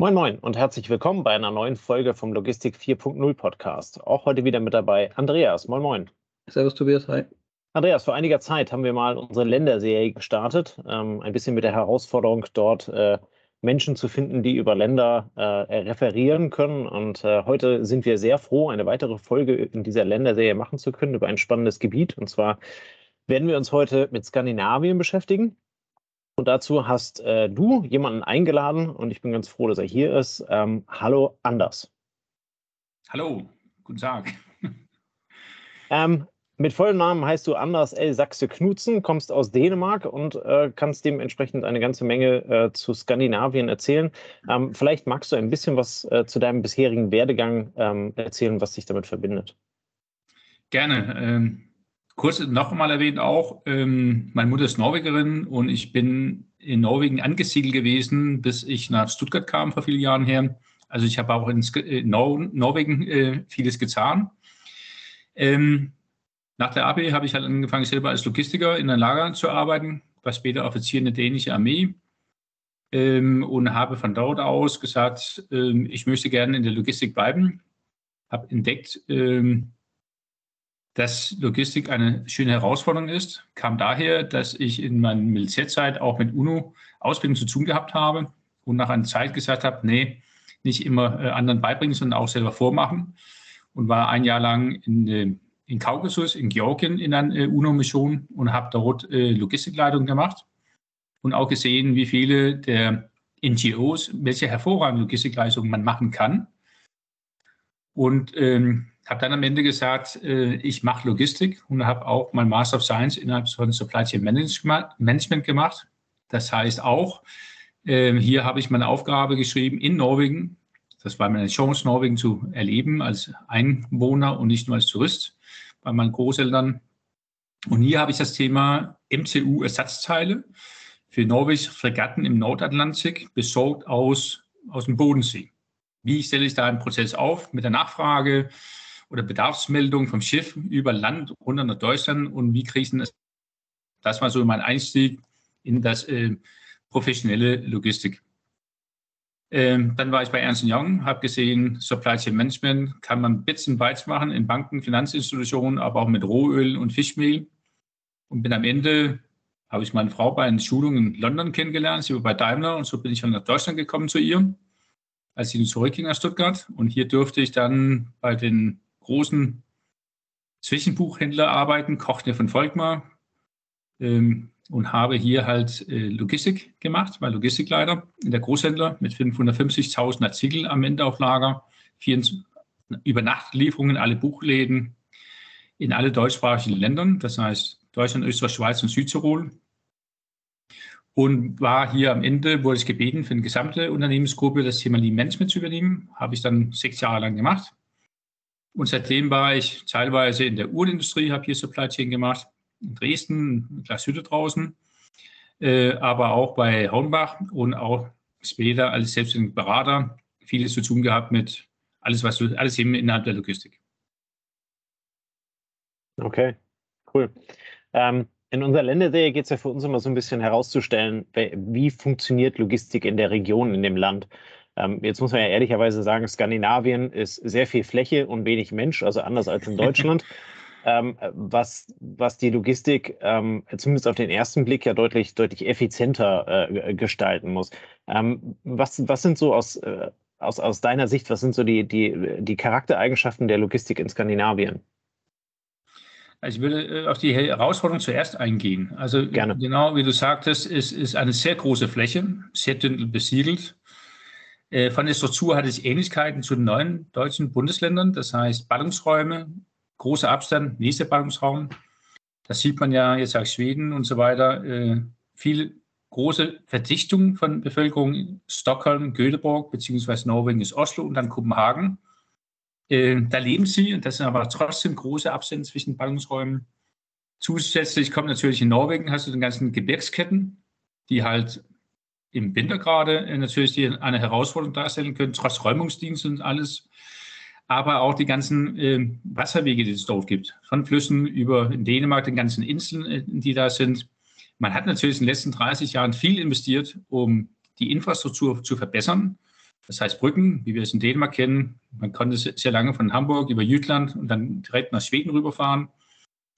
Moin Moin und herzlich willkommen bei einer neuen Folge vom Logistik 4.0 Podcast. Auch heute wieder mit dabei Andreas. Moin Moin. Servus Tobias, hi. Andreas, vor einiger Zeit haben wir mal unsere Länderserie gestartet, ähm, ein bisschen mit der Herausforderung dort äh, Menschen zu finden, die über Länder äh, referieren können. Und äh, heute sind wir sehr froh, eine weitere Folge in dieser Länderserie machen zu können über ein spannendes Gebiet. Und zwar werden wir uns heute mit Skandinavien beschäftigen. Und dazu hast äh, du jemanden eingeladen und ich bin ganz froh, dass er hier ist. Ähm, hallo, Anders. Hallo, guten Tag. Ähm, mit vollem Namen heißt du Anders L. Sachse Knutzen, kommst aus Dänemark und äh, kannst dementsprechend eine ganze Menge äh, zu Skandinavien erzählen. Ähm, vielleicht magst du ein bisschen was äh, zu deinem bisherigen Werdegang ähm, erzählen, was dich damit verbindet. Gerne. Kurz noch einmal erwähnt auch, ähm, meine Mutter ist Norwegerin und ich bin in Norwegen angesiedelt gewesen, bis ich nach Stuttgart kam vor vielen Jahren her. Also ich habe auch in Nor Norwegen äh, vieles getan. Ähm, nach der AB habe ich halt angefangen, selber als Logistiker in einem Lager zu arbeiten, war später Offizier in der dänischen Armee ähm, und habe von dort aus gesagt, ähm, ich möchte gerne in der Logistik bleiben. Habe entdeckt, ähm, dass Logistik eine schöne Herausforderung ist, kam daher, dass ich in meiner Militärzeit auch mit UNO Ausbildung zu tun gehabt habe und nach einer Zeit gesagt habe, nee, nicht immer äh, anderen beibringen, sondern auch selber vormachen und war ein Jahr lang in, äh, in Kaukasus, in Georgien in einer äh, UNO-Mission und habe dort Logistikleitung gemacht und auch gesehen, wie viele der NGOs, welche hervorragende Logistikleistungen man machen kann. Und ähm, habe dann am Ende gesagt, äh, ich mache Logistik und habe auch mein Master of Science innerhalb von Supply Chain Management gemacht. Das heißt auch, äh, hier habe ich meine Aufgabe geschrieben in Norwegen. Das war meine Chance, Norwegen zu erleben als Einwohner und nicht nur als Tourist bei meinen Großeltern. Und hier habe ich das Thema MCU-Ersatzteile für norwegische Fregatten im Nordatlantik besorgt aus, aus dem Bodensee. Wie stelle ich da einen Prozess auf mit der Nachfrage? Oder Bedarfsmeldung vom Schiff über Land runter nach Deutschland und wie kriege ich das? Das war so mein Einstieg in das äh, professionelle Logistik. Ähm, dann war ich bei Ernst Young, habe gesehen, Supply Chain Management kann man Bits und Bytes machen in Banken, Finanzinstitutionen, aber auch mit Rohöl und Fischmehl. Und bin am Ende, habe ich meine Frau bei einer Schulung in London kennengelernt, sie war bei Daimler und so bin ich dann nach Deutschland gekommen zu ihr, als sie zurückging nach Stuttgart. Und hier durfte ich dann bei den großen Zwischenbuchhändler arbeiten, Kochner von Volkmar ähm, und habe hier halt äh, Logistik gemacht, war Logistikleiter in der Großhändler mit 550.000 Artikel am Ende auf Lager, 24, Übernachtlieferungen, alle Buchläden in alle deutschsprachigen Ländern, das heißt Deutschland, Österreich, Schweiz und Südtirol. Und war hier am Ende, wurde ich gebeten, für eine gesamte Unternehmensgruppe das Thema Lean Management zu übernehmen. Habe ich dann sechs Jahre lang gemacht. Und seitdem war ich teilweise in der Uhrenindustrie, habe hier Supply Chain gemacht, in Dresden, Glashütte draußen, äh, aber auch bei Hornbach und auch später als selbstständiger Berater vieles zu tun gehabt mit alles, was alles eben innerhalb der Logistik. Okay, cool. Ähm, in unserer Länderserie geht es ja für uns immer so ein bisschen herauszustellen, wie funktioniert Logistik in der Region, in dem Land. Ähm, jetzt muss man ja ehrlicherweise sagen, Skandinavien ist sehr viel Fläche und wenig Mensch, also anders als in Deutschland. ähm, was, was die Logistik ähm, zumindest auf den ersten Blick ja deutlich, deutlich effizienter äh, gestalten muss. Ähm, was, was sind so aus, äh, aus, aus deiner Sicht, was sind so die, die, die Charaktereigenschaften der Logistik in Skandinavien? Also ich würde äh, auf die Herausforderung zuerst eingehen. Also Gerne. genau wie du sagtest, es ist eine sehr große Fläche, sehr dünn besiedelt. Äh, von der Struktur hat es Ähnlichkeiten zu den neuen deutschen Bundesländern. Das heißt, Ballungsräume, großer Abstand, nächster Ballungsraum. Das sieht man ja jetzt aus Schweden und so weiter. Äh, viel große Verdichtung von Bevölkerung. Stockholm, Göteborg, beziehungsweise Norwegen ist Oslo und dann Kopenhagen. Äh, da leben sie und das sind aber trotzdem große Abstände zwischen Ballungsräumen. Zusätzlich kommt natürlich in Norwegen, hast du den ganzen Gebirgsketten, die halt im Winter gerade äh, natürlich die eine Herausforderung darstellen können, trotz Räumungsdienst und alles. Aber auch die ganzen äh, Wasserwege, die es dort gibt, von Flüssen über in Dänemark, den ganzen Inseln, äh, die da sind. Man hat natürlich in den letzten 30 Jahren viel investiert, um die Infrastruktur zu verbessern. Das heißt Brücken, wie wir es in Dänemark kennen. Man konnte sehr lange von Hamburg über Jütland und dann direkt nach Schweden rüberfahren.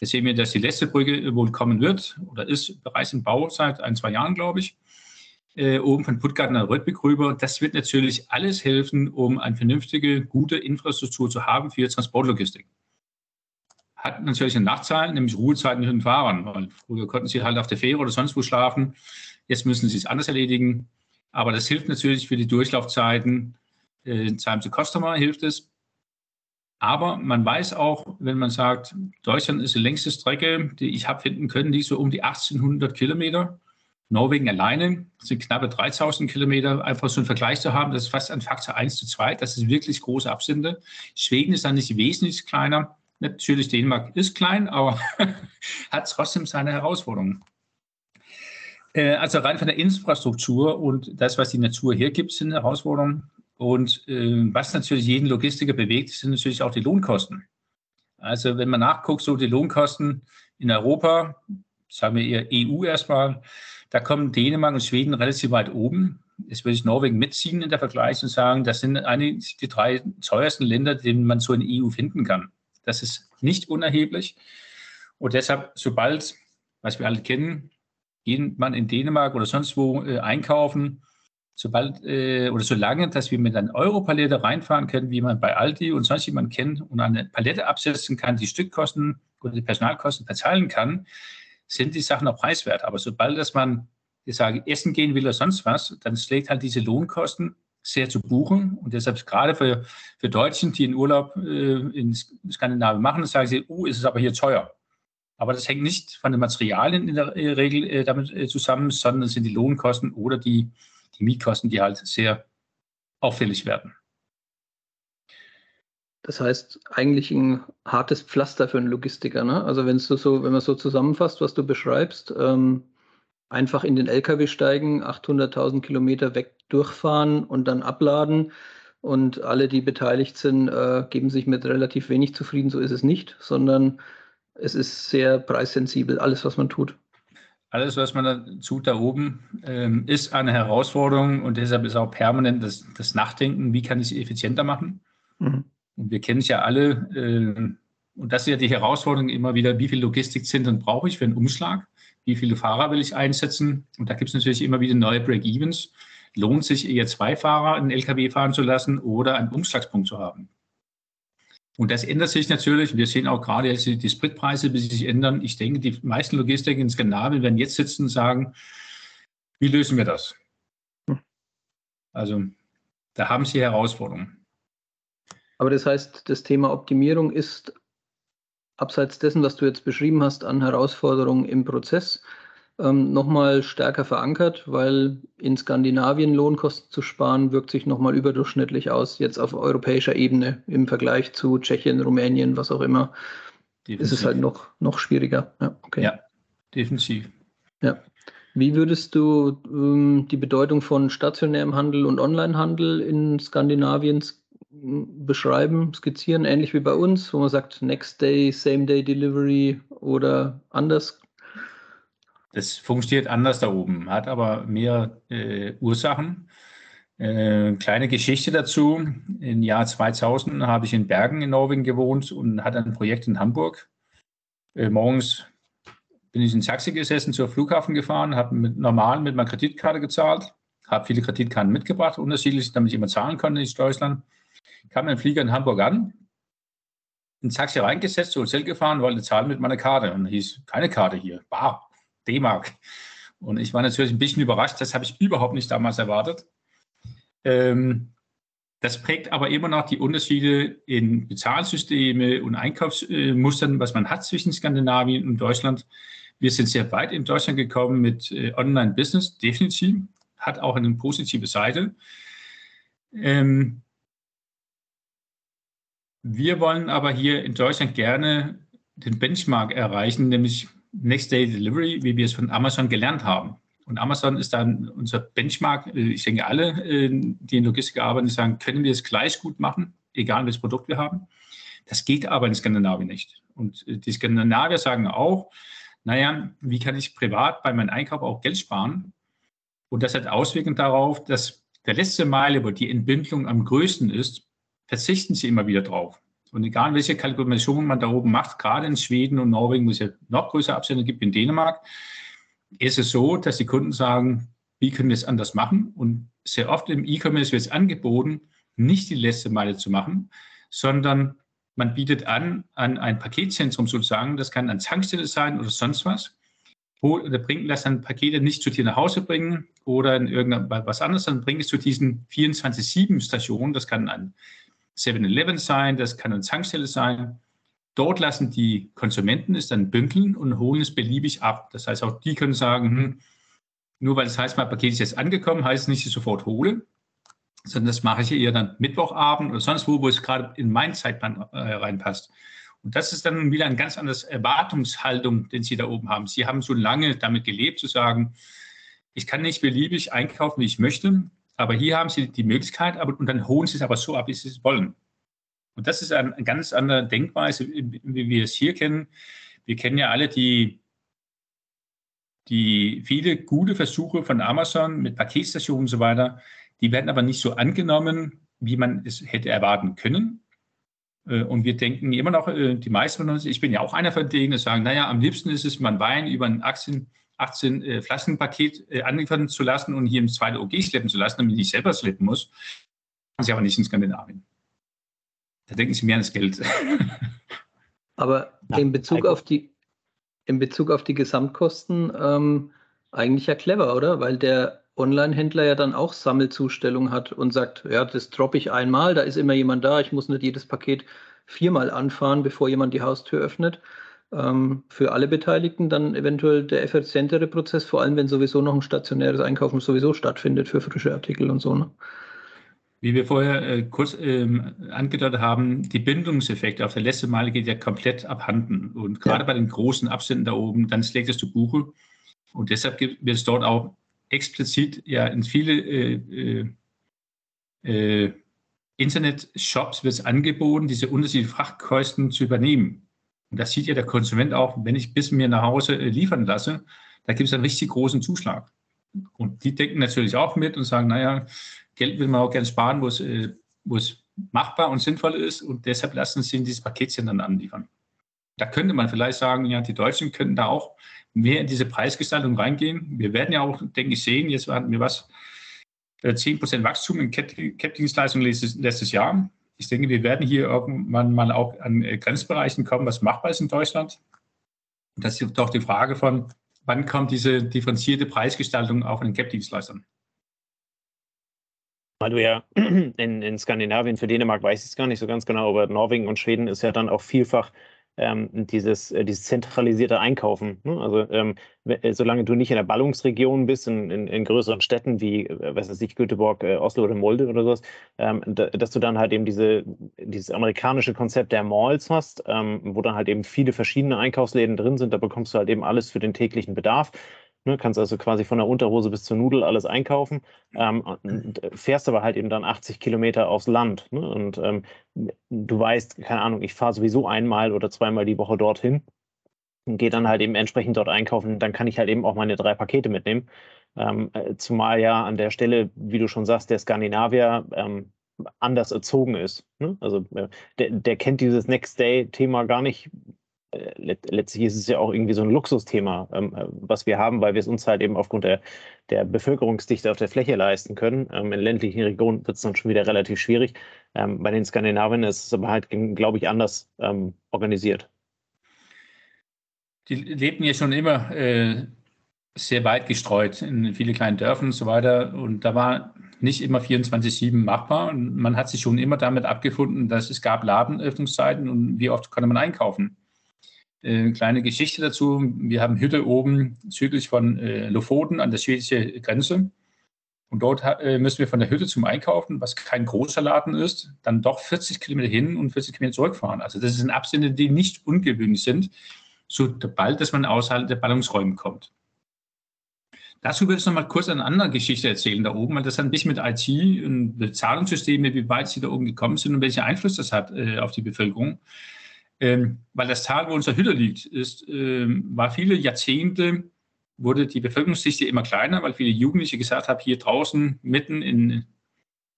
Jetzt sehen wir, dass die letzte Brücke wohl kommen wird oder ist bereits im Bau seit ein, zwei Jahren, glaube ich. Äh, oben von Puttgarten nach Röttbeck rüber. Das wird natürlich alles helfen, um eine vernünftige, gute Infrastruktur zu haben für Transportlogistik. Hat natürlich einen Nachteil, nämlich Ruhezeiten für den Fahrern. Weil früher konnten sie halt auf der Fähre oder sonst wo schlafen. Jetzt müssen sie es anders erledigen. Aber das hilft natürlich für die Durchlaufzeiten. Äh, Time to Customer hilft es. Aber man weiß auch, wenn man sagt, Deutschland ist die längste Strecke, die ich habe finden können, die so um die 1800 Kilometer. Norwegen alleine sind knappe 3000 Kilometer. Einfach so einen Vergleich zu haben, das ist fast ein Faktor 1 zu 2. Das ist wirklich große Abstände. Schweden ist dann nicht wesentlich kleiner. Natürlich, Dänemark ist klein, aber hat trotzdem seine Herausforderungen. Äh, also rein von der Infrastruktur und das, was die Natur hergibt, sind Herausforderungen. Und äh, was natürlich jeden Logistiker bewegt, sind natürlich auch die Lohnkosten. Also wenn man nachguckt, so die Lohnkosten in Europa, sagen wir eher EU erstmal, da kommen Dänemark und Schweden relativ weit oben. Jetzt würde ich Norwegen mitziehen in der Vergleich und sagen, das sind eigentlich die drei teuersten Länder, die man so in der EU finden kann. Das ist nicht unerheblich. Und deshalb, sobald, was wir alle kennen, geht man in Dänemark oder sonst wo äh, einkaufen, sobald äh, oder solange, dass wir mit einer Europalette reinfahren können, wie man bei Aldi und sonst jemand kennt und eine Palette absetzen kann, die Stückkosten oder die Personalkosten verteilen kann, sind die Sachen auch preiswert. Aber sobald dass man, ich sage, essen gehen will oder sonst was, dann schlägt halt diese Lohnkosten sehr zu buchen. Und deshalb gerade für, für Deutschen, die einen Urlaub äh, in Skandinavien machen, sagen sie, oh, ist es aber hier teuer. Aber das hängt nicht von den Materialien in der Regel äh, damit äh, zusammen, sondern es sind die Lohnkosten oder die die Mietkosten, die halt sehr auffällig werden. Das heißt, eigentlich ein hartes Pflaster für einen Logistiker. Ne? Also wenn du so, wenn man so zusammenfasst, was du beschreibst, ähm, einfach in den LKW steigen, 800.000 Kilometer weg durchfahren und dann abladen. Und alle, die beteiligt sind, äh, geben sich mit relativ wenig zufrieden. So ist es nicht, sondern es ist sehr preissensibel, alles, was man tut alles, was man da tut da oben, ähm, ist eine Herausforderung und deshalb ist auch permanent das, das Nachdenken, wie kann ich es effizienter machen. Mhm. Und wir kennen es ja alle, äh, und das ist ja die Herausforderung immer wieder, wie viel Logistikzentren brauche ich für einen Umschlag, wie viele Fahrer will ich einsetzen. Und da gibt es natürlich immer wieder neue Break-Evens. Lohnt sich eher zwei Fahrer einen LKW fahren zu lassen oder einen Umschlagspunkt zu haben? Und das ändert sich natürlich. Wir sehen auch gerade jetzt die Spritpreise, wie sie sich ändern. Ich denke, die meisten Logistiker in Skandinavien werden jetzt sitzen und sagen, wie lösen wir das? Hm. Also da haben sie Herausforderungen. Aber das heißt, das Thema Optimierung ist abseits dessen, was du jetzt beschrieben hast, an Herausforderungen im Prozess ähm, nochmal stärker verankert, weil in Skandinavien Lohnkosten zu sparen, wirkt sich nochmal überdurchschnittlich aus, jetzt auf europäischer Ebene im Vergleich zu Tschechien, Rumänien, was auch immer. Definitiv. Ist es halt noch, noch schwieriger. Ja, okay. ja definitiv. Ja. Wie würdest du ähm, die Bedeutung von stationärem Handel und Onlinehandel in Skandinavien beschreiben, skizzieren, ähnlich wie bei uns, wo man sagt Next Day, Same Day Delivery oder anders? Das funktioniert anders da oben, hat aber mehr äh, Ursachen. Äh, kleine Geschichte dazu. Im Jahr 2000 habe ich in Bergen in Norwegen gewohnt und hatte ein Projekt in Hamburg. Äh, morgens bin ich in Taxi gesessen, zur Flughafen gefahren, habe mit, normal mit meiner Kreditkarte gezahlt, habe viele Kreditkarten mitgebracht, unterschiedlich, damit ich immer zahlen konnte in Deutschland. Kam ein Flieger in Hamburg an, ein Taxi reingesetzt, zu Hotel gefahren, wollte zahlen mit meiner Karte. Und hieß, keine Karte hier, bar. D-Mark. Und ich war natürlich ein bisschen überrascht, das habe ich überhaupt nicht damals erwartet. Ähm, das prägt aber immer noch die Unterschiede in Bezahlsysteme und Einkaufsmustern, was man hat zwischen Skandinavien und Deutschland. Wir sind sehr weit in Deutschland gekommen mit äh, Online-Business, definitiv. Hat auch eine positive Seite. Ähm, wir wollen aber hier in Deutschland gerne den Benchmark erreichen, nämlich Next Day Delivery, wie wir es von Amazon gelernt haben. Und Amazon ist dann unser Benchmark. Ich denke, alle, äh, die in Logistik arbeiten, sagen, können wir es gleich gut machen, egal welches Produkt wir haben. Das geht aber in Skandinavien nicht. Und äh, die Skandinavier sagen auch, naja, wie kann ich privat bei meinem Einkauf auch Geld sparen? Und das hat Auswirkungen darauf, dass der letzte Meile, wo die Entbindung am größten ist, verzichten sie immer wieder drauf. Und egal, welche Kalkulation man da oben macht, gerade in Schweden und Norwegen, wo es ja noch größere Abstände gibt, in Dänemark, ist es so, dass die Kunden sagen, wie können wir es anders machen? Und sehr oft im E-Commerce wird es angeboten, nicht die letzte Meile zu machen, sondern man bietet an, an ein Paketzentrum sozusagen, das kann eine Tankstelle sein oder sonst was, oder bringen das dann Pakete nicht zu dir nach Hause bringen oder in irgendwas anderes, dann bringen es zu diesen 24-7-Stationen, das kann ein 7-Eleven sein, das kann eine Tankstelle sein. Dort lassen die Konsumenten es dann bündeln und holen es beliebig ab. Das heißt, auch die können sagen, hm, nur weil das heißt, mein Paket ist jetzt angekommen, heißt es nicht, ich sofort hole, sondern das mache ich eher dann Mittwochabend oder sonst wo, wo es gerade in meinen Zeitplan äh, reinpasst. Und das ist dann wieder ein ganz anderes Erwartungshaltung, den Sie da oben haben. Sie haben so lange damit gelebt, zu sagen, ich kann nicht beliebig einkaufen, wie ich möchte, aber hier haben Sie die Möglichkeit, aber, und dann holen Sie es aber so ab, wie Sie es wollen. Und das ist eine ganz andere Denkweise, wie wir es hier kennen. Wir kennen ja alle die, die viele gute Versuche von Amazon mit Paketstationen und so weiter. Die werden aber nicht so angenommen, wie man es hätte erwarten können. Äh, und wir denken immer noch, äh, die meisten von uns, ich bin ja auch einer von denen, die sagen, naja, am liebsten ist es, man Wein über ein Aktien, 18 äh, Flaschenpaket äh, anliefern zu lassen und hier im zweiten OG schleppen zu lassen, damit ich nicht selber schleppen muss. Das ist aber nicht in Skandinavien. Da denken sie mehr an das Geld. Aber in Bezug auf die, in Bezug auf die Gesamtkosten ähm, eigentlich ja clever, oder? Weil der Online-Händler ja dann auch Sammelzustellung hat und sagt, ja, das droppe ich einmal, da ist immer jemand da, ich muss nicht jedes Paket viermal anfahren, bevor jemand die Haustür öffnet. Ähm, für alle Beteiligten dann eventuell der effizientere Prozess, vor allem wenn sowieso noch ein stationäres Einkaufen sowieso stattfindet für frische Artikel und so. Ne? Wie wir vorher äh, kurz ähm, angedeutet haben, die Bindungseffekte auf der letzten Meile geht ja komplett abhanden. Und gerade ja. bei den großen Abständen da oben, dann schlägt es zu Buche. Und deshalb wird es dort auch explizit ja in viele äh, äh, äh Internet-Shops wird es angeboten, diese unterschiedlichen Frachtkosten zu übernehmen. Und das sieht ja der Konsument auch, wenn ich bis mir nach Hause äh, liefern lasse, da gibt es einen richtig großen Zuschlag. Und die denken natürlich auch mit und sagen, naja, Geld will man auch gerne sparen, wo es, äh, wo es machbar und sinnvoll ist. Und deshalb lassen sie dieses Paketchen dann anliefern. Da könnte man vielleicht sagen, ja, die Deutschen könnten da auch mehr in diese Preisgestaltung reingehen. Wir werden ja auch, denke ich, sehen, jetzt hatten wir was, 10% äh, Wachstum in Cap-Dienstleistungen letztes, letztes Jahr. Ich denke, wir werden hier irgendwann mal auch an äh, Grenzbereichen kommen, was machbar ist in Deutschland. Das ist doch die Frage von, wann kommt diese differenzierte Preisgestaltung auch in den Cap-Dienstleistern? Weil du ja in, in Skandinavien, für Dänemark weiß ich es gar nicht so ganz genau, aber Norwegen und Schweden ist ja dann auch vielfach ähm, dieses, äh, dieses zentralisierte Einkaufen. Ne? Also ähm, äh, solange du nicht in der Ballungsregion bist, in, in, in größeren Städten wie, äh, was weiß ich, Göteborg, äh, Oslo oder Molde oder sowas, ähm, da, dass du dann halt eben diese, dieses amerikanische Konzept der Malls hast, ähm, wo dann halt eben viele verschiedene Einkaufsläden drin sind, da bekommst du halt eben alles für den täglichen Bedarf. Ne, kannst also quasi von der Unterhose bis zur Nudel alles einkaufen, ähm, und fährst aber halt eben dann 80 Kilometer aufs Land. Ne, und ähm, du weißt, keine Ahnung, ich fahre sowieso einmal oder zweimal die Woche dorthin und gehe dann halt eben entsprechend dort einkaufen. Dann kann ich halt eben auch meine drei Pakete mitnehmen. Ähm, äh, zumal ja an der Stelle, wie du schon sagst, der Skandinavier ähm, anders erzogen ist. Ne? Also äh, der, der kennt dieses Next Day-Thema gar nicht letztlich ist es ja auch irgendwie so ein Luxusthema, ähm, äh, was wir haben, weil wir es uns halt eben aufgrund der, der Bevölkerungsdichte auf der Fläche leisten können. Ähm, in ländlichen Regionen wird es dann schon wieder relativ schwierig. Ähm, bei den Skandinaviern ist es aber halt, glaube ich, anders organisiert. Die lebten ja schon immer äh, sehr weit gestreut in viele kleinen Dörfern und so weiter. Und da war nicht immer 24-7 machbar. Und man hat sich schon immer damit abgefunden, dass es gab Ladenöffnungszeiten und wie oft konnte man einkaufen. Äh, kleine Geschichte dazu. Wir haben Hütte oben südlich von äh, Lofoten an der schwedischen Grenze. Und dort äh, müssen wir von der Hütte zum Einkaufen, was kein großer Laden ist, dann doch 40 Kilometer hin und 40 Kilometer zurückfahren. Also das sind Abstände, die nicht ungewöhnlich sind, sobald dass man außerhalb der Ballungsräume kommt. Dazu will ich noch mal kurz eine andere Geschichte erzählen da oben, weil das hat ein bisschen mit IT und Bezahlungssysteme, wie weit sie da oben gekommen sind und welchen Einfluss das hat äh, auf die Bevölkerung. Ähm, weil das Tal, wo unsere Hütte liegt, ist, ähm, war viele Jahrzehnte, wurde die Bevölkerungsdichte immer kleiner, weil viele Jugendliche gesagt haben, hier draußen mitten in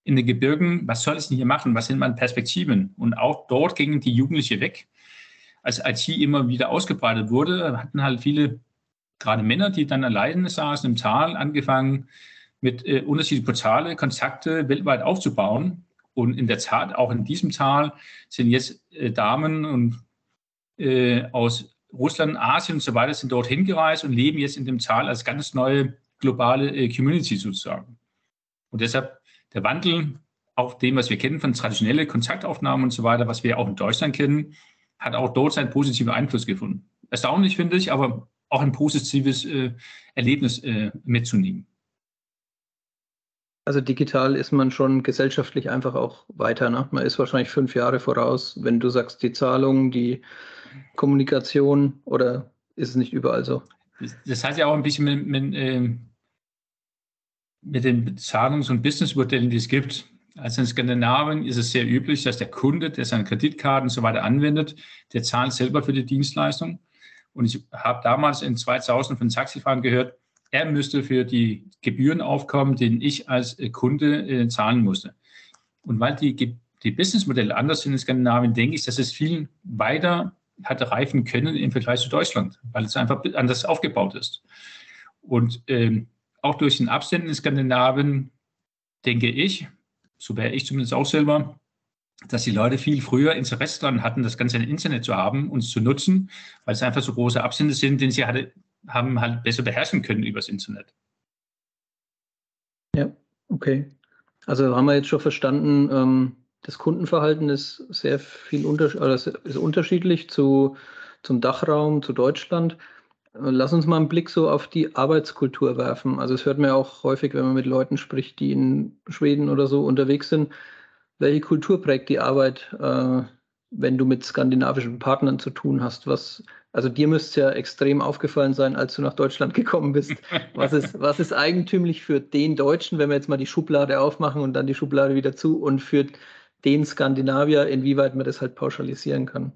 in den Gebirgen, was soll ich denn hier machen? Was sind meine Perspektiven? Und auch dort gingen die Jugendliche weg. Als IT immer wieder ausgebreitet wurde, hatten halt viele, gerade Männer, die dann alleine saßen im Tal, angefangen, mit äh, unterschiedlichen Portale Kontakte weltweit aufzubauen. Und in der Tat, auch in diesem Tal sind jetzt äh, Damen und äh, aus Russland, Asien und so weiter sind dort hingereist und leben jetzt in dem Tal als ganz neue globale äh, Community sozusagen. Und deshalb der Wandel auf dem, was wir kennen von traditionellen Kontaktaufnahmen und so weiter, was wir auch in Deutschland kennen, hat auch dort seinen positiven Einfluss gefunden. Erstaunlich finde ich, aber auch ein positives äh, Erlebnis äh, mitzunehmen. Also digital ist man schon gesellschaftlich einfach auch weiter. Ne? Man ist wahrscheinlich fünf Jahre voraus, wenn du sagst, die Zahlung, die Kommunikation oder ist es nicht überall so? Das, hat ja auch ein bisschen mit, mit, äh, mit den Zahlungs- und Businessmodellen, die es gibt. Also in Skandinavien ist es sehr üblich, dass der Kunde, der seine Kreditkarten und so weiter anwendet, der zahlt selber für die Dienstleistung. Und ich habe damals in 2000 von Taxifahren gehört, er müsste für die Gebühren aufkommen, den ich als Kunde äh, zahlen musste. Und weil die, die Businessmodelle anders sind in Skandinavien, denke ich, dass es viel weiter hatte reifen können im Vergleich zu Deutschland, weil es einfach anders aufgebaut ist. Und ähm, auch durch den Absenden in Skandinavien denke ich, so wäre ich zumindest auch selber, dass die Leute viel früher Interesse daran hatten, das Ganze im Internet zu haben und zu nutzen, weil es einfach so große Abstände sind, den sie hatte, haben halt besser beherrschen können übers Internet. Ja, okay. Also haben wir jetzt schon verstanden, ähm, das Kundenverhalten ist sehr viel unter, ist unterschiedlich zu, zum Dachraum, zu Deutschland. Lass uns mal einen Blick so auf die Arbeitskultur werfen. Also es hört man ja auch häufig, wenn man mit Leuten spricht, die in Schweden oder so unterwegs sind. Welche Kultur prägt die Arbeit, äh, wenn du mit skandinavischen Partnern zu tun hast? Was, also dir müsste ja extrem aufgefallen sein, als du nach Deutschland gekommen bist. Was ist, was ist eigentümlich für den Deutschen, wenn wir jetzt mal die Schublade aufmachen und dann die Schublade wieder zu und für den Skandinavier, inwieweit man das halt pauschalisieren kann?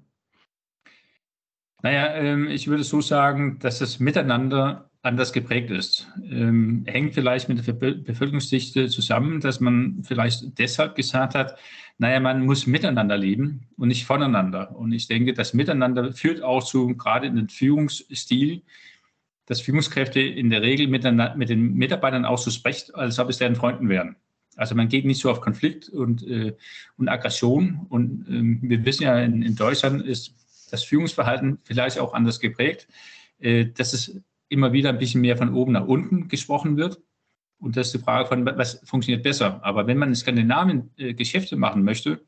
Naja, ähm, ich würde so sagen, dass das Miteinander anders geprägt ist. Ähm, hängt vielleicht mit der Bevölkerungsdichte zusammen, dass man vielleicht deshalb gesagt hat, naja, man muss miteinander leben und nicht voneinander. Und ich denke, das Miteinander führt auch zu, gerade in den Führungsstil, dass Führungskräfte in der Regel mit, den Mitarbeitern auch so sprechen, als ob es deren Freunden wären. Also man geht nicht so auf Konflikt und, äh, und Aggression. Und ähm, wir wissen ja, in, in Deutschland ist das Führungsverhalten vielleicht auch anders geprägt, äh, dass es immer wieder ein bisschen mehr von oben nach unten gesprochen wird. Und das ist die Frage von, was funktioniert besser. Aber wenn man in Skandinavien äh, Geschäfte machen möchte,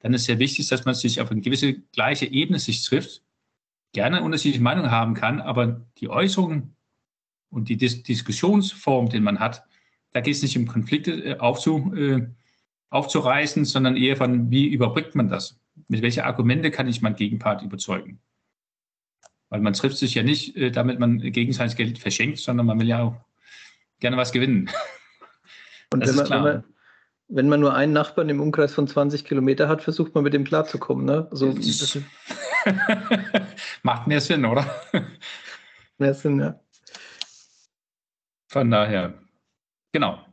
dann ist sehr wichtig, dass man sich auf eine gewisse gleiche Ebene sich trifft, gerne unterschiedliche Meinungen haben kann, aber die Äußerungen und die Dis Diskussionsform, den man hat, da geht es nicht um Konflikte äh, aufzu, äh, aufzureißen, sondern eher von, wie überbrückt man das? mit welchen Argumente kann ich meinen Gegenpart überzeugen? Weil man trifft sich ja nicht, äh, damit man gegenseitig Geld verschenkt, sondern man will ja auch gerne was gewinnen. Und wenn man, wenn man, wenn, man, nur einen Nachbarn im Umkreis von 20 Kilometer hat, versucht man mit dem klarzukommen. Ne? Also, Macht mehr Sinn, oder? Mehr Sinn, ja. Von daher, genau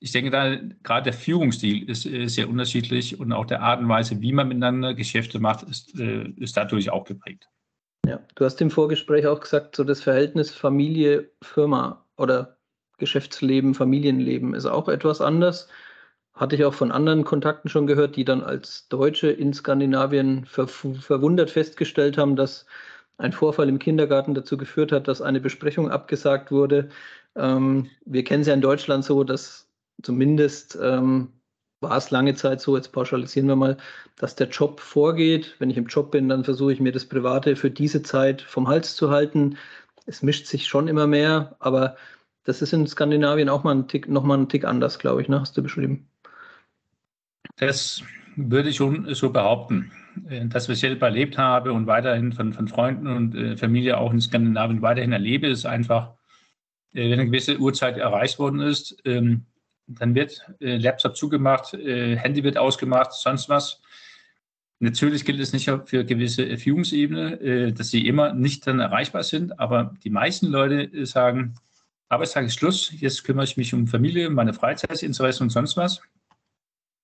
ich denke, da gerade der Führungsstil ist, ist, sehr unterschiedlich und auch der Art und Weise, wie man miteinander Geschäfte macht, ist, äh, ist dadurch auch geprägt. Ja, du hast im Vorgespräch auch gesagt, so das Verhältnis Familie, Firma oder Geschäftsleben, Familienleben ist auch etwas anders. Hatte ich auch von anderen Kontakten schon gehört, die dann als Deutsche in Skandinavien ver verwundert festgestellt haben, dass ein Vorfall im Kindergarten dazu geführt hat, dass eine Besprechung abgesagt wurde. Ähm, wir kennen es ja in Deutschland so, dass zumindest ähm, war es lange Zeit so, jetzt pauschalisieren wir mal, dass der Job vorgeht. Wenn ich im Job bin, dann versuche ich mir das Private für diese Zeit vom Hals zu halten. Es mischt sich schon immer mehr, aber das ist in Skandinavien auch mal ein Tick, noch mal ein Tick anders, glaube ich, ne? hast du beschrieben. Das würde ich schon so behaupten. Äh, das, was ich selber erlebt habe und weiterhin von, von Freunden und äh, Familie auch in Skandinavien weiterhin erlebe, ist einfach, äh, wenn eine gewisse Uhrzeit erreicht worden ist, ähm, dann wird Laptop zugemacht, Handy wird ausgemacht, sonst was. Natürlich gilt es nicht für gewisse Führungsebene, äh, dass sie immer nicht dann erreichbar sind, aber die meisten Leute äh, sagen, Arbeitstag ist Schluss, jetzt kümmere ich mich um Familie, meine Freizeitinteressen und sonst was.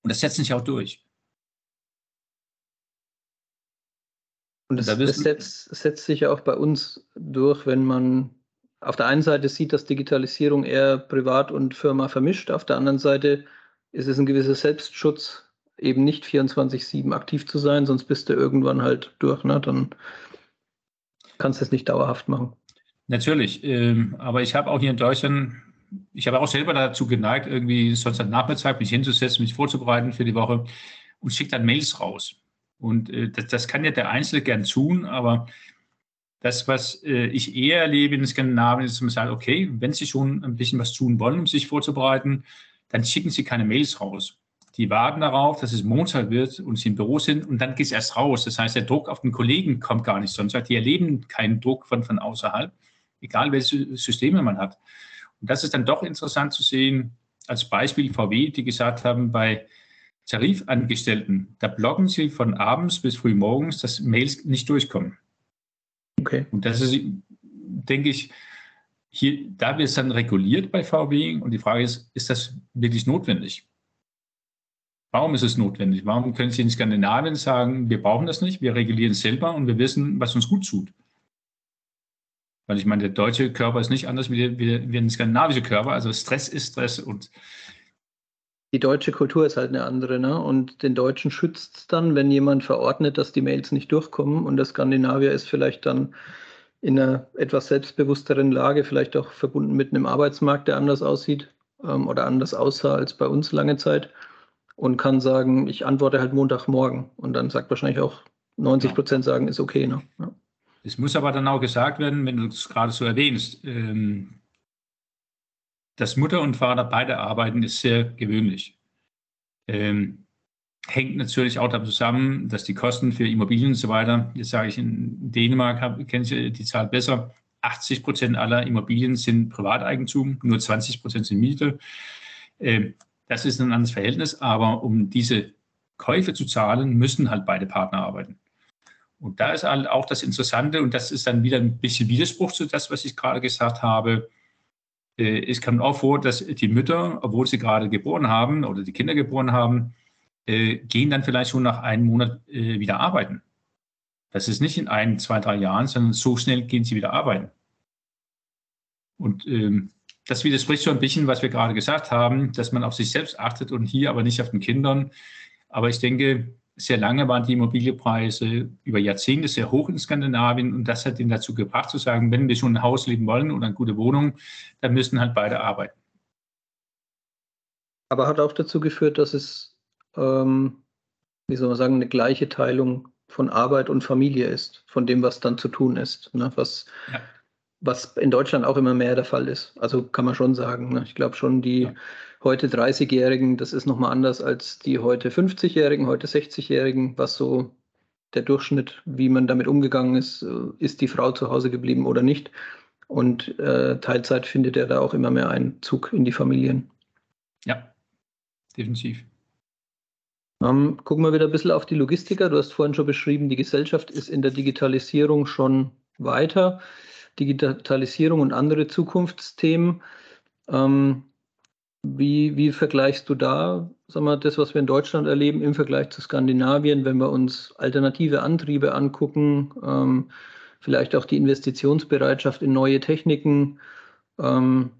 Und das setzt sich auch durch. Und das, das setzt, setzt sich ja auch bei uns durch, wenn man auf der einen Seite sieht, dass Digitalisierung eher Privat und Firma vermischt. Auf der anderen Seite ist es ein gewisser Selbstschutz, eben nicht 24-7 aktiv zu sein, sonst bist du irgendwann halt durch. Ne? Dann kannst du es nicht dauerhaft machen. Natürlich, ähm, aber ich habe auch hier in Deutschland, ich habe auch selber dazu geneigt, irgendwie sonst am Nachmittag mich hinzusetzen, mich vorzubereiten für die Woche und schicke dann Mails raus. Und äh, das, das, kann ja der Einzelne gern tun, aber das, was äh, ich eher erlebe in Skandinavien, ist, dass man sagt, okay, wenn Sie schon ein bisschen was tun wollen, um sich vorzubereiten, dann schicken Sie keine Mails raus. Die warten darauf, dass es Montag wird und sie im Büro sind und dann geht es erst raus. Das heißt, der Druck auf den Kollegen kommt gar nicht, sonst die erleben keinen Druck von, von außerhalb, egal welche Systeme man hat. Und das ist dann doch interessant zu sehen, als Beispiel VW, die gesagt haben, bei Tarifangestellten, da blocken sie von abends bis früh morgens, dass Mails nicht durchkommen. Okay. Und das ist, denke ich, hier, da wird es dann reguliert bei VW und die Frage ist, ist das wirklich notwendig? Warum ist es notwendig? Warum können Sie in Skandinavien sagen, wir brauchen das nicht, wir regulieren es selber und wir wissen, was uns gut tut? Weil ich meine, der deutsche Körper ist nicht anders wie der, wie der skandinavische Körper. Also Stress ist Stress und die deutsche Kultur ist halt eine andere, ne? Und den Deutschen schützt es dann, wenn jemand verordnet, dass die Mails nicht durchkommen. Und der Skandinavier ist vielleicht dann in einer etwas selbstbewussteren Lage, vielleicht auch verbunden mit einem Arbeitsmarkt, der anders aussieht ähm, oder anders aussah als bei uns lange Zeit und kann sagen, ich antworte halt Montagmorgen. Und dann sagt wahrscheinlich auch 90 Prozent sagen, ist okay. Ne? Ja. Es muss aber dann auch gesagt werden, wenn du es gerade so erwähnst, ähm, dass Mutter und Vater beide arbeiten, ist sehr gewöhnlich. Ähm, hängt natürlich auch damit zusammen, dass die Kosten für Immobilien und so weiter, jetzt sage ich in Dänemark, kennen Sie die Zahl besser, 80 Prozent aller Immobilien sind Privateigentum, nur 20 Prozent sind Miete. Ähm, das ist ein anderes Verhältnis, aber um diese Käufe zu zahlen, müssen halt beide Partner arbeiten. Und da ist halt auch das Interessante, und das ist dann wieder ein bisschen Widerspruch zu das, was ich gerade gesagt habe. Äh, es kommt auch vor, dass die Mütter, obwohl sie gerade geboren haben oder die Kinder geboren haben, äh, gehen dann vielleicht schon nach einem Monat äh, wieder arbeiten. Das ist nicht in ein, zwei, drei Jahren, sondern so schnell gehen sie wieder arbeiten. Und ähm, das widerspricht so ein bisschen, was wir gerade gesagt haben, dass man auf sich selbst achtet und hier aber nicht auf den Kindern. Aber ich denke, sehr lange waren die Immobilienpreise über Jahrzehnte sehr hoch in Skandinavien und das hat ihn dazu gebracht zu sagen, wenn wir schon ein Haus leben wollen oder eine gute Wohnung, dann müssen halt beide arbeiten. Aber hat auch dazu geführt, dass es, ähm, wie soll man sagen, eine gleiche Teilung von Arbeit und Familie ist, von dem, was dann zu tun ist. Ne? Was, ja was in Deutschland auch immer mehr der Fall ist. Also kann man schon sagen. Ne? Ich glaube schon, die ja. heute 30-Jährigen, das ist nochmal anders als die heute 50-Jährigen, heute 60-Jährigen, was so der Durchschnitt, wie man damit umgegangen ist, äh, ist die Frau zu Hause geblieben oder nicht. Und äh, Teilzeit findet ja da auch immer mehr Einzug in die Familien. Ja, definitiv. Ähm, gucken wir wieder ein bisschen auf die Logistiker. Du hast vorhin schon beschrieben, die Gesellschaft ist in der Digitalisierung schon weiter. Digitalisierung und andere Zukunftsthemen. Ähm, wie, wie vergleichst du da, sag mal, das, was wir in Deutschland erleben, im Vergleich zu Skandinavien, wenn wir uns alternative Antriebe angucken, ähm, vielleicht auch die Investitionsbereitschaft in neue Techniken? Ähm,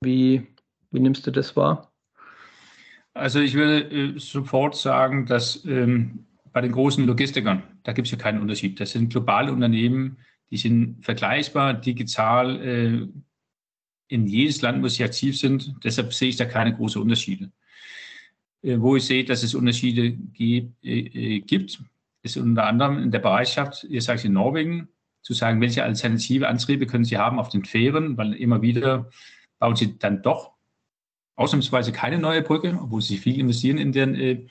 wie, wie nimmst du das wahr? Also ich würde äh, sofort sagen, dass ähm, bei den großen Logistikern, da gibt es ja keinen Unterschied. Das sind globale Unternehmen, die sind vergleichbar digital äh, in jedes Land, wo sie aktiv sind. Deshalb sehe ich da keine großen Unterschiede. Äh, wo ich sehe, dass es Unterschiede ge äh, gibt, ist unter anderem in der Bereitschaft, ihr sagt in Norwegen, zu sagen, welche alternative Antriebe können Sie haben auf den Fähren, weil immer wieder bauen Sie dann doch ausnahmsweise keine neue Brücke, obwohl Sie viel investieren in den äh,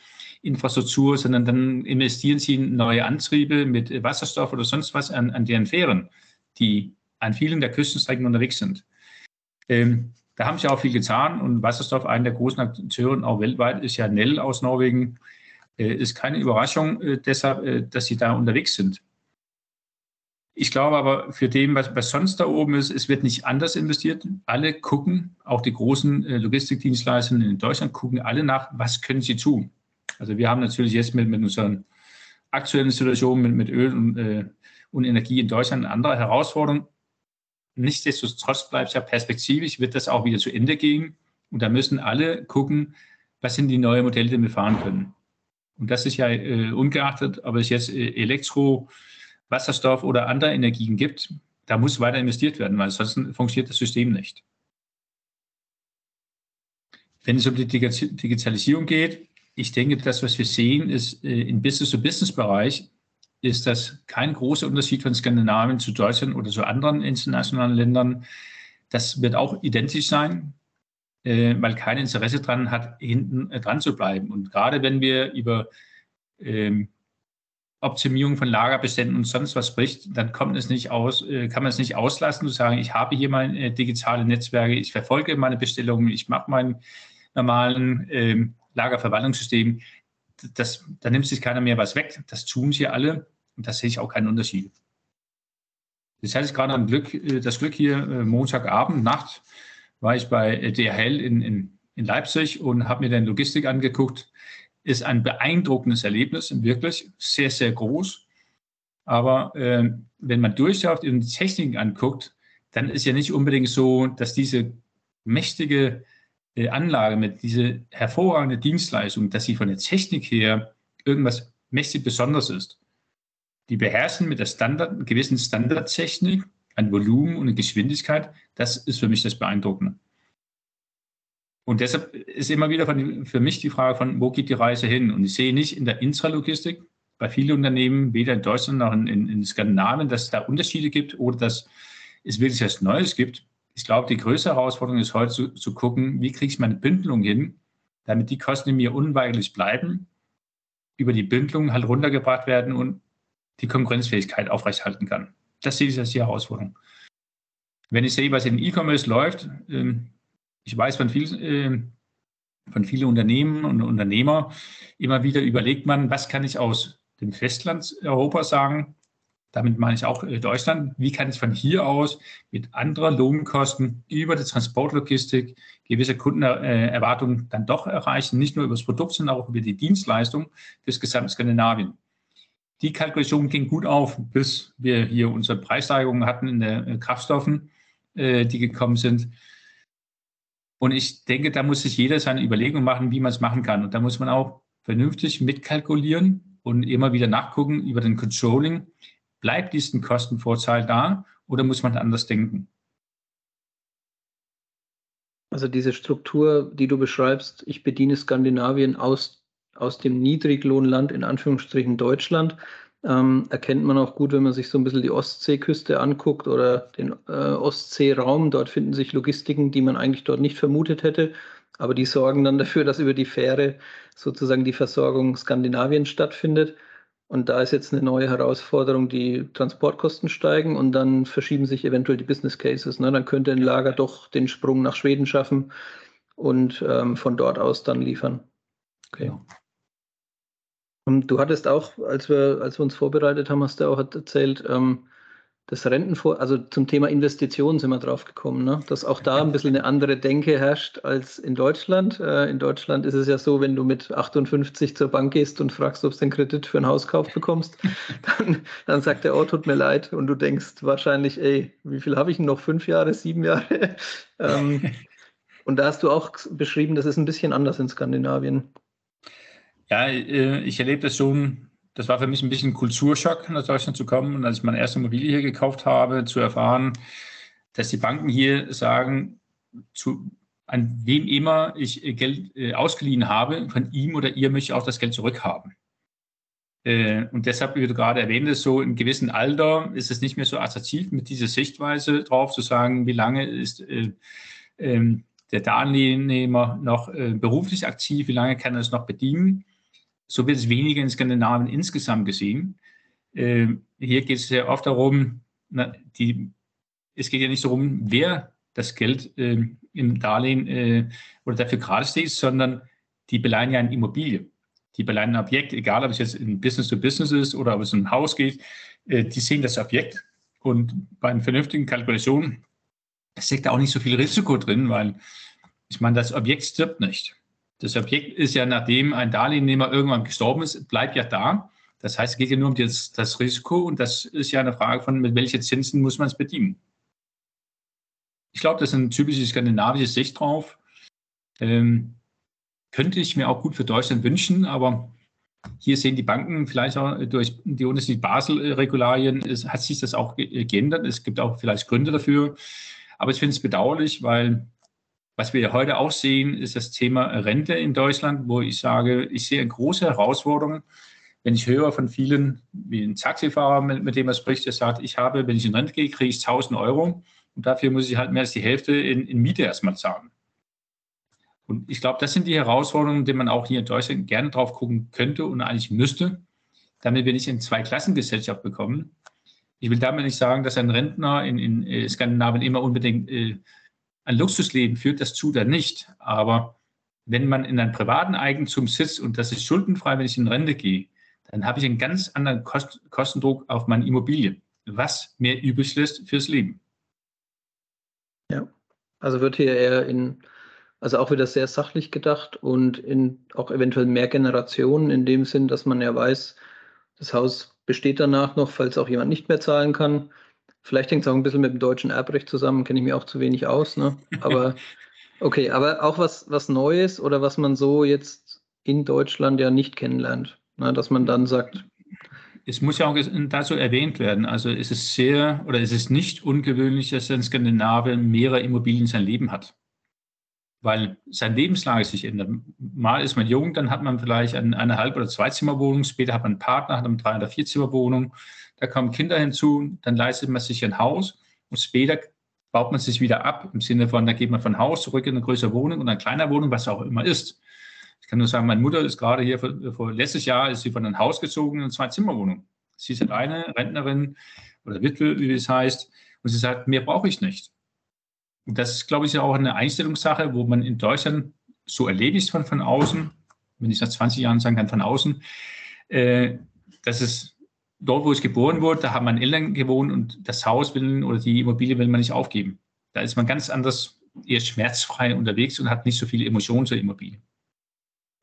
Infrastruktur, sondern dann investieren sie in neue Antriebe mit Wasserstoff oder sonst was an, an deren Fähren, die an vielen der Küstenstrecken unterwegs sind. Ähm, da haben sie auch viel getan und Wasserstoff, einer der großen Akteure auch weltweit, ist ja Nell aus Norwegen. Äh, ist keine Überraschung äh, deshalb, äh, dass sie da unterwegs sind. Ich glaube aber, für dem, was, was sonst da oben ist, es wird nicht anders investiert. Alle gucken, auch die großen äh, Logistikdienstleister in Deutschland gucken alle nach, was können sie tun. Also wir haben natürlich jetzt mit, mit unserer aktuellen Situation mit, mit Öl und, äh, und Energie in Deutschland eine andere Herausforderung. Nichtsdestotrotz bleibt es ja perspektivisch, wird das auch wieder zu Ende gehen. Und da müssen alle gucken, was sind die neuen Modelle, die wir fahren können. Und das ist ja äh, ungeachtet, ob es jetzt äh, Elektro, Wasserstoff oder andere Energien gibt, da muss weiter investiert werden, weil sonst funktioniert das System nicht. Wenn es um die Digitalisierung geht, ich denke, das, was wir sehen, ist äh, im Business-to-Business-Bereich, ist das kein großer Unterschied von Skandinavien zu Deutschland oder zu anderen internationalen Ländern. Das wird auch identisch sein, äh, weil kein Interesse daran hat, hinten dran zu bleiben. Und gerade wenn wir über ähm, Optimierung von Lagerbeständen und sonst was spricht, dann kommt es nicht aus, äh, kann man es nicht auslassen, zu sagen, ich habe hier meine äh, digitale Netzwerke, ich verfolge meine Bestellungen, ich mache meinen normalen äh, Lagerverwaltungssystem. Das, da nimmt sich keiner mehr was weg. Das tun sie alle und da sehe ich auch keinen Unterschied. Das hatte ich gerade Glück, äh, das Glück hier, äh, Montagabend, Nacht, war ich bei DHL in, in, in Leipzig und habe mir dann Logistik angeguckt ist ein beeindruckendes Erlebnis, wirklich sehr, sehr groß. Aber äh, wenn man durchschaut und die Techniken anguckt, dann ist ja nicht unbedingt so, dass diese mächtige Anlage mit dieser hervorragenden Dienstleistung, dass sie von der Technik her irgendwas mächtig Besonderes ist. Die beherrschen mit der Standard, gewissen Standardtechnik ein Volumen und eine Geschwindigkeit. Das ist für mich das Beeindruckende. Und deshalb ist immer wieder von, für mich die Frage von, wo geht die Reise hin? Und ich sehe nicht in der Intralogistik bei vielen Unternehmen, weder in Deutschland noch in, in, in Skandinavien, dass es da Unterschiede gibt oder dass es wirklich was Neues gibt. Ich glaube, die größte Herausforderung ist heute zu, zu gucken, wie kriege ich meine Bündelung hin, damit die Kosten in mir unweigerlich bleiben, über die Bündelung halt runtergebracht werden und die Konkurrenzfähigkeit aufrechthalten kann. Das sehe ich als die Herausforderung. Wenn ich sehe, was in E-Commerce läuft, ähm, ich weiß von vielen, äh, von vielen Unternehmen und Unternehmer, immer wieder überlegt man, was kann ich aus dem Festland Europa sagen? Damit meine ich auch äh, Deutschland. Wie kann ich von hier aus mit anderen Lohnkosten über die Transportlogistik gewisse Kundenerwartungen dann doch erreichen? Nicht nur über das Produkt, sondern auch über die Dienstleistung fürs gesamte Skandinavien. Die Kalkulation ging gut auf, bis wir hier unsere Preissteigerungen hatten in den äh, Kraftstoffen, die gekommen sind. Und ich denke, da muss sich jeder seine Überlegung machen, wie man es machen kann. Und da muss man auch vernünftig mitkalkulieren und immer wieder nachgucken über den Controlling. Bleibt diesen Kostenvorteil da oder muss man anders denken? Also diese Struktur, die du beschreibst, ich bediene Skandinavien aus, aus dem Niedriglohnland, in Anführungsstrichen Deutschland, ähm, erkennt man auch gut, wenn man sich so ein bisschen die Ostseeküste anguckt oder den äh, Ostseeraum. Dort finden sich Logistiken, die man eigentlich dort nicht vermutet hätte. Aber die sorgen dann dafür, dass über die Fähre sozusagen die Versorgung Skandinaviens stattfindet. Und da ist jetzt eine neue Herausforderung, die Transportkosten steigen und dann verschieben sich eventuell die Business Cases. Ne? Dann könnte ein Lager doch den Sprung nach Schweden schaffen und ähm, von dort aus dann liefern. Okay. Ja. Du hattest auch, als wir, als wir uns vorbereitet haben, hast du auch erzählt, ähm, das Rentenvor, also zum Thema Investitionen sind wir drauf gekommen, ne? dass auch da ein bisschen eine andere Denke herrscht als in Deutschland. Äh, in Deutschland ist es ja so, wenn du mit 58 zur Bank gehst und fragst, ob du einen Kredit für einen Hauskauf bekommst, dann, dann sagt der, oh, tut mir leid. Und du denkst wahrscheinlich, ey, wie viel habe ich noch? Fünf Jahre, sieben Jahre? ähm, und da hast du auch beschrieben, das ist ein bisschen anders in Skandinavien. Ja, äh, ich erlebe das schon. Das war für mich ein bisschen Kulturschock, nach Deutschland zu kommen. Und als ich meine erste Immobilie hier gekauft habe, zu erfahren, dass die Banken hier sagen, zu, an wem immer ich Geld äh, ausgeliehen habe, von ihm oder ihr möchte ich auch das Geld zurückhaben. Äh, und deshalb, wie du gerade erwähnt hast, so im gewissen Alter ist es nicht mehr so attraktiv, mit dieser Sichtweise drauf zu sagen, wie lange ist äh, ähm, der Darlehennehmer noch äh, beruflich aktiv, wie lange kann er es noch bedienen so wird es weniger in Skandinavien insgesamt gesehen. Äh, hier geht es sehr oft darum, na, die, es geht ja nicht darum, wer das Geld äh, im Darlehen äh, oder dafür gerade steht, sondern die beleihen ja eine Immobilie. Die beleihen ein Objekt, egal ob es jetzt in Business to Business ist oder ob es um ein Haus geht, äh, die sehen das Objekt. Und bei einer vernünftigen Kalkulation steckt da auch nicht so viel Risiko drin, weil ich meine, das Objekt stirbt nicht. Das Objekt ist ja, nachdem ein Darlehennehmer irgendwann gestorben ist, bleibt ja da. Das heißt, es geht ja nur um das, das Risiko und das ist ja eine Frage von, mit welchen Zinsen muss man es bedienen. Ich glaube, das ist eine typische skandinavische Sicht drauf. Ähm, könnte ich mir auch gut für Deutschland wünschen, aber hier sehen die Banken vielleicht auch durch die unterschiedlichen Basel-Regularien, hat sich das auch geändert. Es gibt auch vielleicht Gründe dafür. Aber ich finde es bedauerlich, weil was wir heute auch sehen, ist das Thema Rente in Deutschland, wo ich sage, ich sehe große Herausforderung, wenn ich höre von vielen, wie ein Taxifahrer, mit, mit dem er spricht, der sagt, ich habe, wenn ich in Rente gehe, kriege ich 1000 Euro und dafür muss ich halt mehr als die Hälfte in, in Miete erstmal zahlen. Und ich glaube, das sind die Herausforderungen, die man auch hier in Deutschland gerne drauf gucken könnte und eigentlich müsste, damit wir nicht in zwei Klassengesellschaft bekommen. Ich will damit nicht sagen, dass ein Rentner in, in äh, Skandinavien immer unbedingt äh, ein Luxusleben führt, das tut er nicht. Aber wenn man in einem privaten Eigentum sitzt und das ist schuldenfrei, wenn ich in Rente gehe, dann habe ich einen ganz anderen Kost Kostendruck auf meine Immobilie, was mir übrig lässt fürs Leben. Ja, also wird hier eher in also auch wieder sehr sachlich gedacht und in auch eventuell mehr Generationen in dem Sinn, dass man ja weiß, das Haus besteht danach noch, falls auch jemand nicht mehr zahlen kann. Vielleicht hängt es auch ein bisschen mit dem deutschen Erbrecht zusammen, kenne ich mir auch zu wenig aus. Ne? Aber okay, aber auch was, was Neues oder was man so jetzt in Deutschland ja nicht kennenlernt, ne? dass man dann sagt. Es muss ja auch dazu erwähnt werden, also es ist sehr oder es ist nicht ungewöhnlich, dass ein Skandinavien mehrere Immobilien in seinem Leben hat weil seine Lebenslage sich ändert. Mal ist man jung, dann hat man vielleicht eine, eine Halb- oder Zweizimmerwohnung, später hat man einen Partner, hat eine Drei- oder Vierzimmerwohnung, da kommen Kinder hinzu, dann leistet man sich ein Haus und später baut man sich wieder ab, im Sinne von, da geht man von Haus zurück in eine größere Wohnung und eine kleine Wohnung, was auch immer ist. Ich kann nur sagen, meine Mutter ist gerade hier, vor, vor letztes Jahr ist sie von einem Haus gezogen in eine Zwei-Zimmer-Wohnung. Sie ist eine Rentnerin oder Witwe, wie es heißt, und sie sagt, mehr brauche ich nicht. Und das ist, glaube ich, auch eine Einstellungssache, wo man in Deutschland so erlebe ich es von, von außen, wenn ich nach 20 Jahren sagen kann, von außen, äh, dass es dort, wo ich geboren wurde, da haben meine Eltern gewohnt und das Haus will oder die Immobilie will man nicht aufgeben. Da ist man ganz anders, eher schmerzfrei unterwegs und hat nicht so viele Emotionen zur Immobilie.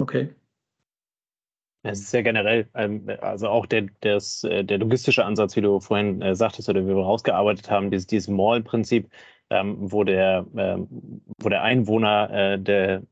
Okay. Es ist ja generell, ähm, also auch der, des, äh, der logistische Ansatz, wie du vorhin äh, sagtest oder wie wir rausgearbeitet haben, dieses, dieses Mall-Prinzip, ähm, wo, der, ähm, wo der Einwohner äh, der,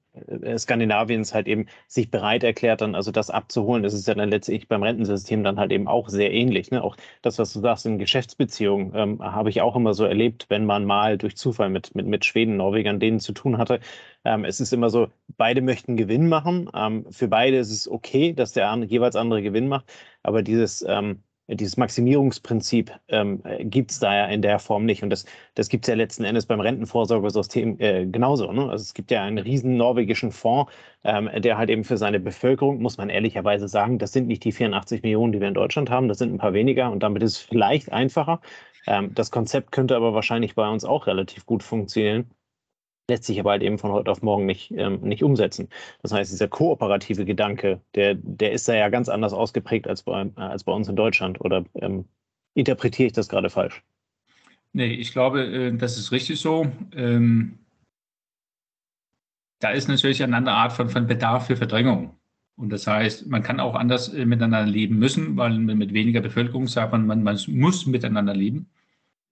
Skandinaviens halt eben sich bereit erklärt, dann also das abzuholen. Das ist ja dann letztlich beim Rentensystem dann halt eben auch sehr ähnlich. Ne? Auch das, was du sagst in Geschäftsbeziehungen, ähm, habe ich auch immer so erlebt, wenn man mal durch Zufall mit, mit, mit Schweden, Norwegern, denen zu tun hatte. Ähm, es ist immer so, beide möchten Gewinn machen. Ähm, für beide ist es okay, dass der jeweils andere Gewinn macht. Aber dieses, ähm, dieses Maximierungsprinzip ähm, gibt es da ja in der Form nicht. Und das, das gibt es ja letzten Endes beim Rentenvorsorgesystem äh, genauso. Ne? Also es gibt ja einen riesen norwegischen Fonds, ähm, der halt eben für seine Bevölkerung, muss man ehrlicherweise sagen, das sind nicht die 84 Millionen, die wir in Deutschland haben, das sind ein paar weniger und damit ist es vielleicht einfacher. Ähm, das Konzept könnte aber wahrscheinlich bei uns auch relativ gut funktionieren lässt sich aber halt eben von heute auf morgen nicht, ähm, nicht umsetzen. Das heißt, dieser kooperative Gedanke, der, der ist da ja ganz anders ausgeprägt als bei, äh, als bei uns in Deutschland. Oder ähm, interpretiere ich das gerade falsch? Nee, ich glaube, äh, das ist richtig so. Ähm, da ist natürlich eine andere Art von, von Bedarf für Verdrängung. Und das heißt, man kann auch anders äh, miteinander leben müssen, weil mit weniger Bevölkerung sagt man, man, man muss miteinander leben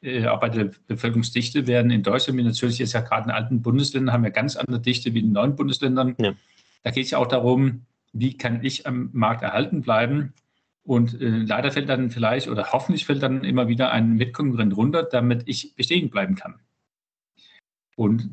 äh, auch bei der Bevölkerungsdichte werden in Deutschland, natürlich jetzt ja gerade in alten Bundesländern, haben wir ganz andere Dichte wie in neuen Bundesländern. Ja. Da geht es ja auch darum, wie kann ich am Markt erhalten bleiben. Und äh, leider fällt dann vielleicht oder hoffentlich fällt dann immer wieder ein Mitkonkurrent runter, damit ich bestehen bleiben kann. Und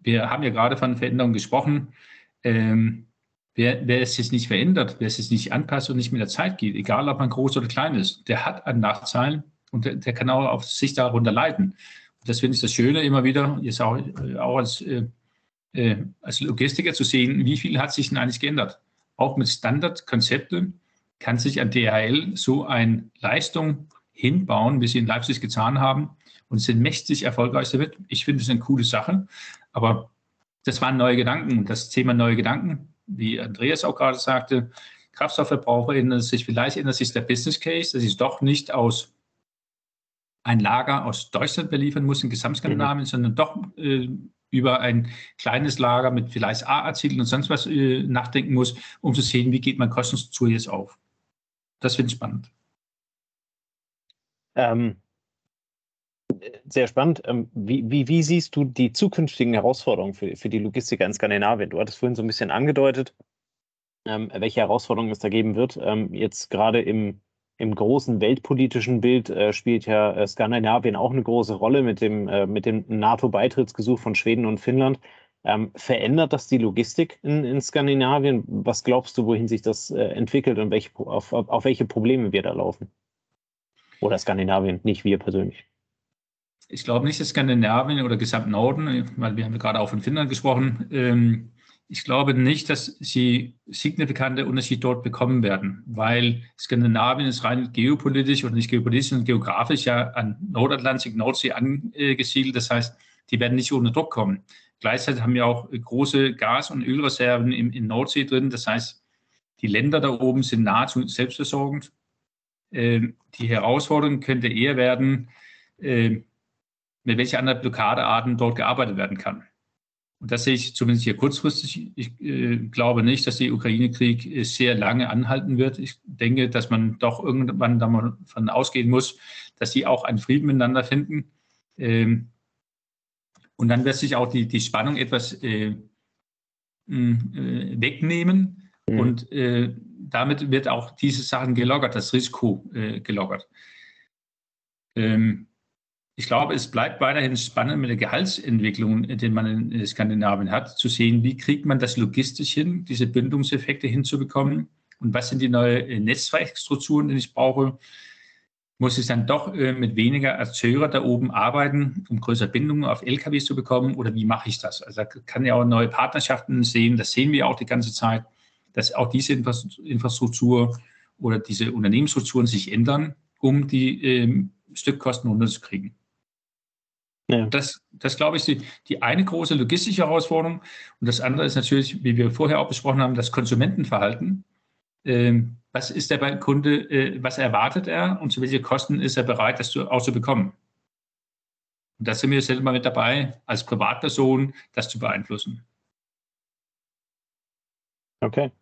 wir haben ja gerade von Veränderungen gesprochen. Ähm, wer, wer es jetzt nicht verändert, wer es jetzt nicht anpasst und nicht mit der Zeit geht, egal ob man groß oder klein ist, der hat einen Nachteil, und der, der kann auch auf sich darunter leiden. Und das finde ich das Schöne immer wieder, jetzt auch, äh, auch als, äh, äh, als Logistiker zu sehen, wie viel hat sich denn eigentlich geändert. Auch mit Standardkonzepten kann sich an DHL so eine Leistung hinbauen, wie sie in Leipzig getan haben und sind mächtig erfolgreich damit. Ich finde es eine coole Sache, aber das waren neue Gedanken. Das Thema neue Gedanken, wie Andreas auch gerade sagte, Kraftstoffverbraucher ändern sich, vielleicht ändert sich der Business Case, dass ich doch nicht aus ein Lager aus Deutschland beliefern muss in Gesamtskandinavien, mhm. sondern doch äh, über ein kleines Lager mit vielleicht A-Artikeln und sonst was äh, nachdenken muss, um zu sehen, wie geht man Kostenstruktur jetzt auf. Das finde ich spannend. Ähm, sehr spannend. Ähm, wie, wie, wie, siehst du die zukünftigen Herausforderungen für, für die Logistiker in Skandinavien? Du hattest vorhin so ein bisschen angedeutet, ähm, welche Herausforderungen es da geben wird. Ähm, jetzt gerade im, im großen weltpolitischen Bild äh, spielt ja äh, Skandinavien auch eine große Rolle mit dem, äh, dem NATO-Beitrittsgesuch von Schweden und Finnland. Ähm, verändert das die Logistik in, in, Skandinavien? Was glaubst du, wohin sich das äh, entwickelt und welche, auf, auf welche Probleme wir da laufen? Oder Skandinavien, nicht wir persönlich. Ich glaube nicht, dass Skandinavien oder gesamt Norden, weil wir haben gerade auch von Finnland gesprochen, ähm, ich glaube nicht, dass sie signifikante Unterschiede dort bekommen werden, weil Skandinavien ist rein geopolitisch oder nicht geopolitisch, sondern geografisch ja an Nordatlantik, Nordsee angesiedelt. Das heißt, die werden nicht ohne Druck kommen. Gleichzeitig haben wir auch große Gas- und Ölreserven in, in Nordsee drin. Das heißt, die Länder da oben sind nahezu selbstversorgend. Ähm, die Herausforderung könnte eher werden, äh, mit welchen anderen Blockadearten dort gearbeitet werden kann. Und das sehe ich zumindest hier kurzfristig. Ich äh, glaube nicht, dass der Ukraine-Krieg äh, sehr lange anhalten wird. Ich denke, dass man doch irgendwann davon ausgehen muss, dass sie auch einen Frieden miteinander finden. Ähm, und dann wird sich auch die, die Spannung etwas äh, äh wegnehmen. Mhm. Und äh, damit wird auch diese Sachen gelockert, das Risiko äh, gelockert. Ähm, ich glaube, es bleibt weiterhin spannend mit der Gehaltsentwicklung, die man in Skandinavien hat, zu sehen, wie kriegt man das logistisch hin, diese Bindungseffekte hinzubekommen und was sind die neuen Netzwerkstrukturen, die ich brauche. Muss ich dann doch äh, mit weniger Erzeuger da oben arbeiten, um größere Bindungen auf LKWs zu bekommen oder wie mache ich das? Also da kann ja auch neue Partnerschaften sehen, das sehen wir auch die ganze Zeit, dass auch diese Infrastruktur oder diese Unternehmensstrukturen sich ändern, um die ähm, Stückkosten runterzukriegen. Ja. Das, das glaube ich, die, die eine große logistische Herausforderung. Und das andere ist natürlich, wie wir vorher auch besprochen haben, das Konsumentenverhalten. Ähm, was ist der Kunde, äh, was erwartet er und zu welchen Kosten ist er bereit, das zu, auch zu bekommen? Und da sind wir selber mit dabei, als Privatperson das zu beeinflussen. Okay.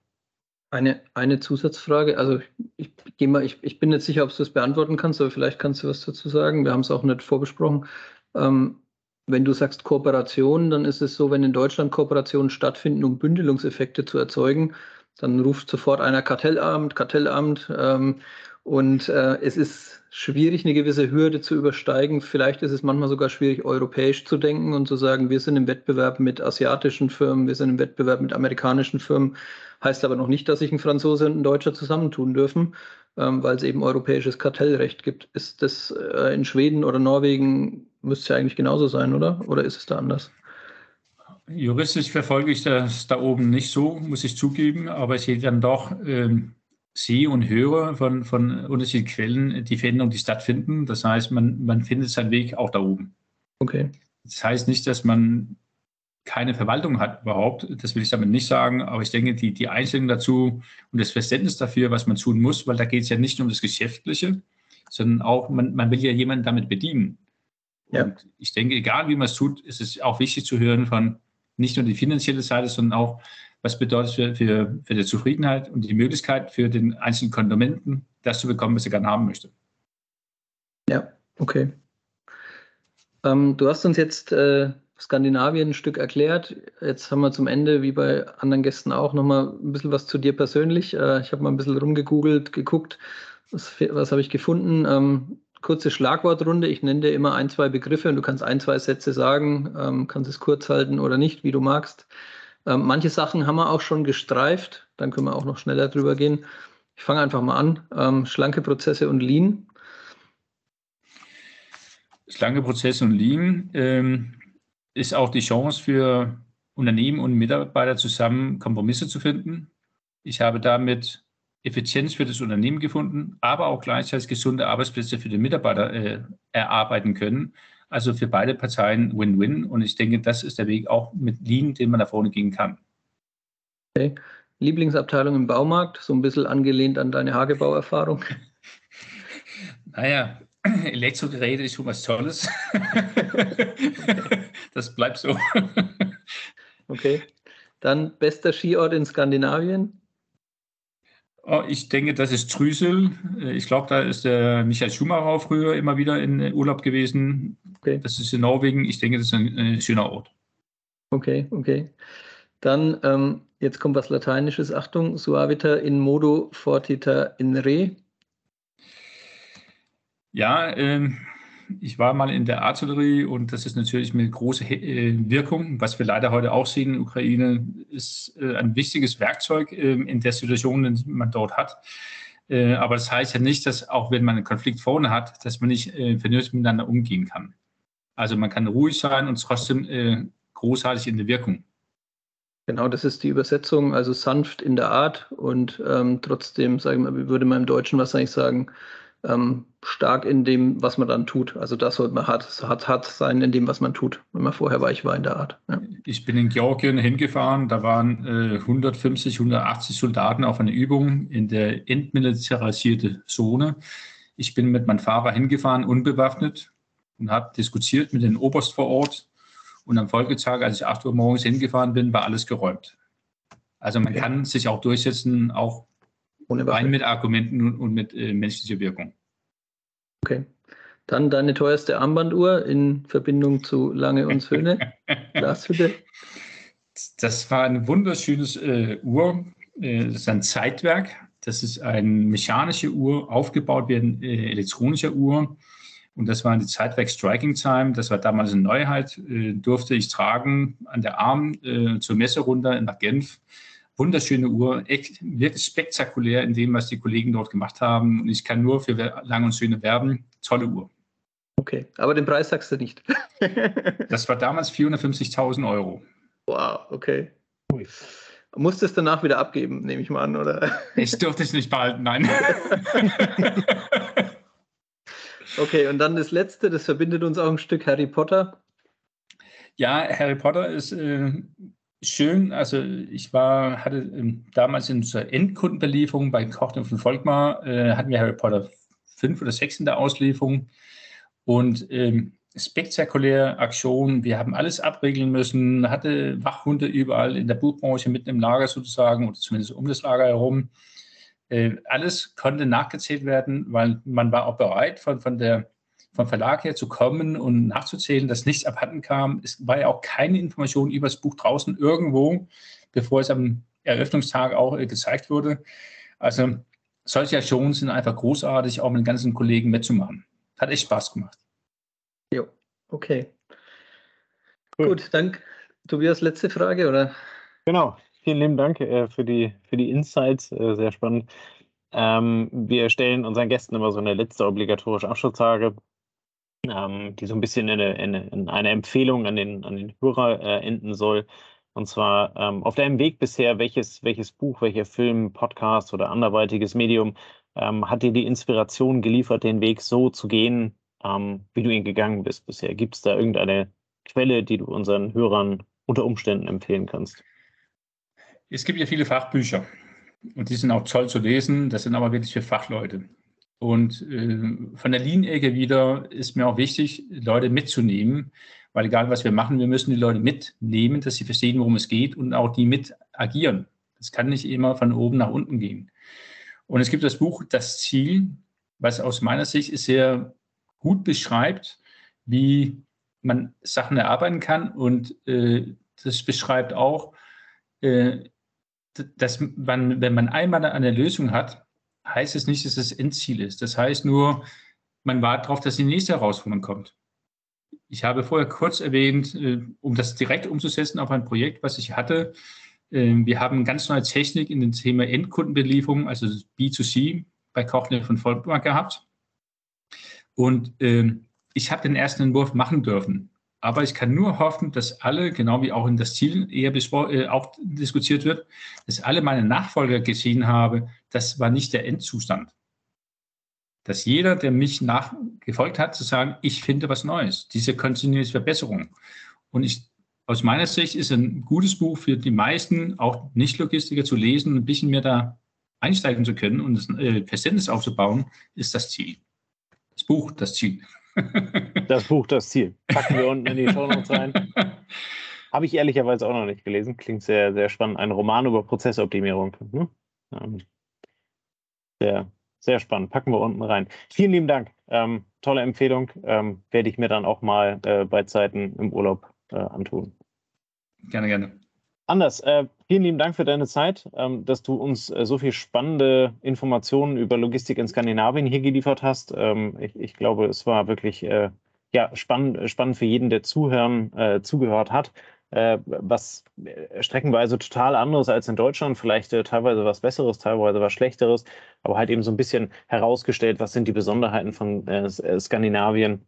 Eine, eine Zusatzfrage, also ich, ich, mal, ich, ich bin nicht sicher, ob du das beantworten kannst, aber vielleicht kannst du was dazu sagen. Wir haben es auch nicht vorbesprochen. Ähm, wenn du sagst Kooperation, dann ist es so, wenn in Deutschland Kooperationen stattfinden, um Bündelungseffekte zu erzeugen, dann ruft sofort einer Kartellamt, Kartellamt. Ähm, und äh, es ist schwierig, eine gewisse Hürde zu übersteigen. Vielleicht ist es manchmal sogar schwierig, europäisch zu denken und zu sagen, wir sind im Wettbewerb mit asiatischen Firmen, wir sind im Wettbewerb mit amerikanischen Firmen. Heißt aber noch nicht, dass sich ein Franzose und ein Deutscher zusammentun dürfen, ähm, weil es eben europäisches Kartellrecht gibt. Ist das äh, in Schweden oder Norwegen müsste ja eigentlich genauso sein, oder? Oder ist es da anders? Juristisch verfolge ich das da oben nicht so, muss ich zugeben, aber ich sehe dann doch, ähm, sehe und höre von, von unterschiedlichen Quellen die Veränderungen, die stattfinden. Das heißt, man, man findet seinen Weg auch da oben. Okay. Das heißt nicht, dass man keine Verwaltung hat überhaupt. Das will ich damit nicht sagen, aber ich denke, die, die Einstellung dazu und das Verständnis dafür, was man tun muss, weil da geht es ja nicht nur um das Geschäftliche, sondern auch, man, man will ja jemanden damit bedienen. Ja. Und ich denke, egal wie man es tut, ist es auch wichtig zu hören von nicht nur die finanzielle Seite, sondern auch, was bedeutet für, für, für die Zufriedenheit und die Möglichkeit für den einzelnen Konsumenten, das zu bekommen, was er gerne haben möchte. Ja, okay. Ähm, du hast uns jetzt äh, Skandinavien ein Stück erklärt. Jetzt haben wir zum Ende, wie bei anderen Gästen auch, nochmal ein bisschen was zu dir persönlich. Äh, ich habe mal ein bisschen rumgegoogelt, geguckt, was, was habe ich gefunden. Ähm, kurze Schlagwortrunde. Ich nenne dir immer ein, zwei Begriffe und du kannst ein, zwei Sätze sagen, ähm, kannst es kurz halten oder nicht, wie du magst. Ähm, manche Sachen haben wir auch schon gestreift, dann können wir auch noch schneller drüber gehen. Ich fange einfach mal an. Ähm, schlanke Prozesse und Lean. Schlanke Prozesse und Lean ähm, ist auch die Chance für Unternehmen und Mitarbeiter zusammen Kompromisse zu finden. Ich habe damit Effizienz für das Unternehmen gefunden, aber auch gleichzeitig gesunde Arbeitsplätze für den Mitarbeiter äh, erarbeiten können. Also für beide Parteien Win-Win. Und ich denke, das ist der Weg auch mit Lean, den man da vorne gehen kann. Okay. Lieblingsabteilung im Baumarkt, so ein bisschen angelehnt an deine Hagebauerfahrung. Naja, Elektrogeräte ist schon was Tolles. das bleibt so. Okay. Dann bester Skiort in Skandinavien? Oh, ich denke, das ist Trüsel. Äh, ich glaube, da ist der Michael Schumacher früher immer wieder in Urlaub gewesen. Okay. Das ist in Norwegen. Ich denke, das ist ein, ein schöner Ort. Okay, okay. Dann, ähm, jetzt kommt was Lateinisches. Achtung, suavita in modo fortita in re. Ja, ähm, ich war mal in der Artillerie und das ist natürlich mit großer äh, Wirkung. Was wir leider heute auch sehen in Ukraine, ist äh, ein wichtiges Werkzeug äh, in der Situation, die man dort hat. Äh, aber das heißt ja nicht, dass auch wenn man einen Konflikt vorne hat, dass man nicht vernünftig miteinander umgehen kann. Also man kann ruhig sein und trotzdem großartig in der Wirkung. Genau, das ist die Übersetzung, also sanft in der Art und ähm, trotzdem, sagen wir, würde man im Deutschen wahrscheinlich sagen, ähm, stark in dem, was man dann tut. Also das sollte man hart, hart, hart sein in dem, was man tut, wenn man vorher weich war in der Art. Ja. Ich bin in Georgien hingefahren, da waren äh, 150, 180 Soldaten auf einer Übung in der entmilitarisierte Zone. Ich bin mit meinem Fahrer hingefahren, unbewaffnet, und habe diskutiert mit dem Oberst vor Ort. Und am Folgetag, als ich 8 Uhr morgens hingefahren bin, war alles geräumt. Also man okay. kann sich auch durchsetzen, auch rein mit Argumenten und mit äh, menschlicher Wirkung. Okay. Dann deine teuerste Armbanduhr in Verbindung zu Lange und Söhne. Glashütte. Das war ein wunderschönes äh, Uhr. Äh, das ist ein Zeitwerk. Das ist eine mechanische Uhr, aufgebaut wie eine äh, elektronische Uhr. Und das war die Zeitwerk Striking Time. Das war damals eine Neuheit. Äh, durfte ich tragen an der Arm äh, zur Messe runter nach Genf wunderschöne Uhr, echt, wirklich spektakulär in dem, was die Kollegen dort gemacht haben. Und ich kann nur für Lang und Schöne werben. Tolle Uhr. Okay, aber den Preis sagst du nicht. das war damals 450.000 Euro. Wow, okay. Ui. Musstest du danach wieder abgeben, nehme ich mal an, oder? Ich durfte es nicht behalten, nein. okay, und dann das Letzte, das verbindet uns auch ein Stück Harry Potter. Ja, Harry Potter ist äh, schön. Also ich war, hatte ähm, damals in unserer Endkundenbelieferung bei Kochner von Volkmar, äh, hatten wir Harry Potter 5 oder 6 in der Auslieferung und ähm, spektakuläre Aktionen. Wir haben alles abregeln müssen, hatte Wachhunde überall in der Buchbranche mitten im Lager sozusagen oder zumindest um das Lager herum. Äh, alles konnte nachgezählt werden, weil man war auch bereit von, von der vom Verlag her zu kommen und nachzuzählen, dass nichts abhanden kam. Es war ja auch keine Information über das Buch draußen irgendwo, bevor es am Eröffnungstag auch äh, gezeigt wurde. Also solche Aktionen sind einfach großartig, auch mit den ganzen Kollegen mitzumachen. Hat echt Spaß gemacht. Jo, okay. Cool. Gut, danke. Tobias, letzte Frage, oder? Genau, vielen lieben Dank äh, für, die, für die Insights, äh, sehr spannend. Ähm, wir stellen unseren Gästen immer so eine letzte obligatorische Abschlussfrage ähm, die so ein bisschen in eine, in eine, Empfehlung an den, an den Hörer äh, enden soll. Und zwar ähm, auf deinem Weg bisher, welches, welches Buch, welcher Film, Podcast oder anderweitiges Medium ähm, hat dir die Inspiration geliefert, den Weg so zu gehen, ähm, wie du ihn gegangen bist bisher? Gibt es da irgendeine Quelle, die du unseren Hörern unter Umständen empfehlen kannst? Es gibt ja viele Fachbücher und die sind auch toll zu lesen. Das sind aber wirklich für Fachleute. Und äh, von der Lean-Ecke wieder ist mir auch wichtig, Leute mitzunehmen, weil egal was wir machen, wir müssen die Leute mitnehmen, dass sie verstehen, worum es geht und auch die mit agieren. Das kann nicht immer von oben nach unten gehen. Und es gibt das Buch Das Ziel, was aus meiner Sicht sehr gut beschreibt, wie man Sachen erarbeiten kann. Und äh, das beschreibt auch, äh, dass man, wenn man einmal eine Lösung hat, heißt es nicht, dass es das Endziel ist. Das heißt nur, man wartet darauf, dass die nächste Herausforderung kommt. Ich habe vorher kurz erwähnt, äh, um das direkt umzusetzen auf ein Projekt, was ich hatte. Äh, wir haben ganz neue Technik in dem Thema Endkundenbelieferung, also B2C bei Kochner von Volkmark gehabt. Und ähm, ich habe den ersten Entwurf machen dürfen. Aber ich kann nur hoffen, dass alle, genau wie auch in das Ziel eher äh, auch diskutiert wird, dass alle meine Nachfolger gesehen haben, das war nicht der Endzustand. Dass jeder, der mich nachgefolgt hat, zu sagen, ich finde was Neues, diese kontinuierliche Verbesserung. Und ich, aus meiner Sicht ist ein gutes Buch für die meisten, auch Nicht-Logistiker zu lesen, ein bisschen mehr da einsteigen zu können und das äh, Verständnis aufzubauen, ist das Ziel. Das Buch Das Ziel. Das Buch Das Ziel. Packen wir unten in die Show Notes rein. Habe ich ehrlicherweise auch noch nicht gelesen. Klingt sehr, sehr spannend. Ein Roman über Prozessoptimierung. Ne? Sehr, sehr spannend. Packen wir unten rein. Vielen lieben Dank. Ähm, tolle Empfehlung. Ähm, werde ich mir dann auch mal äh, bei Zeiten im Urlaub äh, antun. Gerne, gerne. Anders, äh, vielen lieben Dank für deine Zeit, ähm, dass du uns äh, so viel spannende Informationen über Logistik in Skandinavien hier geliefert hast. Ähm, ich, ich, glaube, es war wirklich äh, ja, spannend, spannend für jeden, der zuhören, äh, zugehört hat. Äh, was äh, streckenweise total anderes als in Deutschland, vielleicht teilweise was Besseres, teilweise was Schlechteres, aber halt eben so ein bisschen herausgestellt, was sind die Besonderheiten von Skandinavien,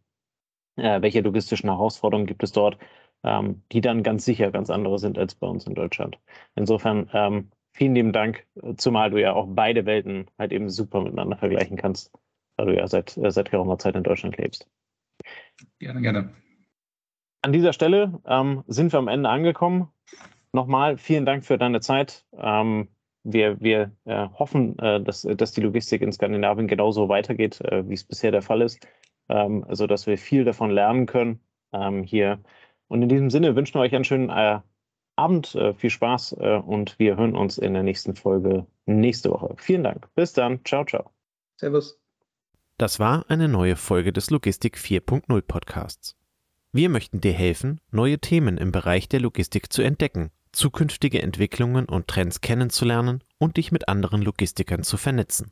welche logistischen Herausforderungen gibt es dort die dann ganz sicher ganz andere sind als bei uns in Deutschland. Insofern ähm, vielen lieben Dank, zumal du ja auch beide Welten halt eben super miteinander vergleichen kannst, da du ja seit, äh, seit geraumer Zeit in Deutschland lebst. Gerne, gerne. An dieser Stelle ähm, sind wir am Ende angekommen. Nochmal vielen Dank für deine Zeit. Ähm, wir, wir äh, hoffen, äh, dass, dass die Logistik in Skandinavien genauso weitergeht, äh, wie es bisher der Fall ist, ähm, also dass wir viel davon lernen können, ähm, hier und in diesem Sinne wünschen wir euch einen schönen äh, Abend, äh, viel Spaß äh, und wir hören uns in der nächsten Folge nächste Woche. Vielen Dank. Bis dann. Ciao, ciao. Servus. Das war eine neue Folge des Logistik 4.0 Podcasts. Wir möchten dir helfen, neue Themen im Bereich der Logistik zu entdecken, zukünftige Entwicklungen und Trends kennenzulernen und dich mit anderen Logistikern zu vernetzen.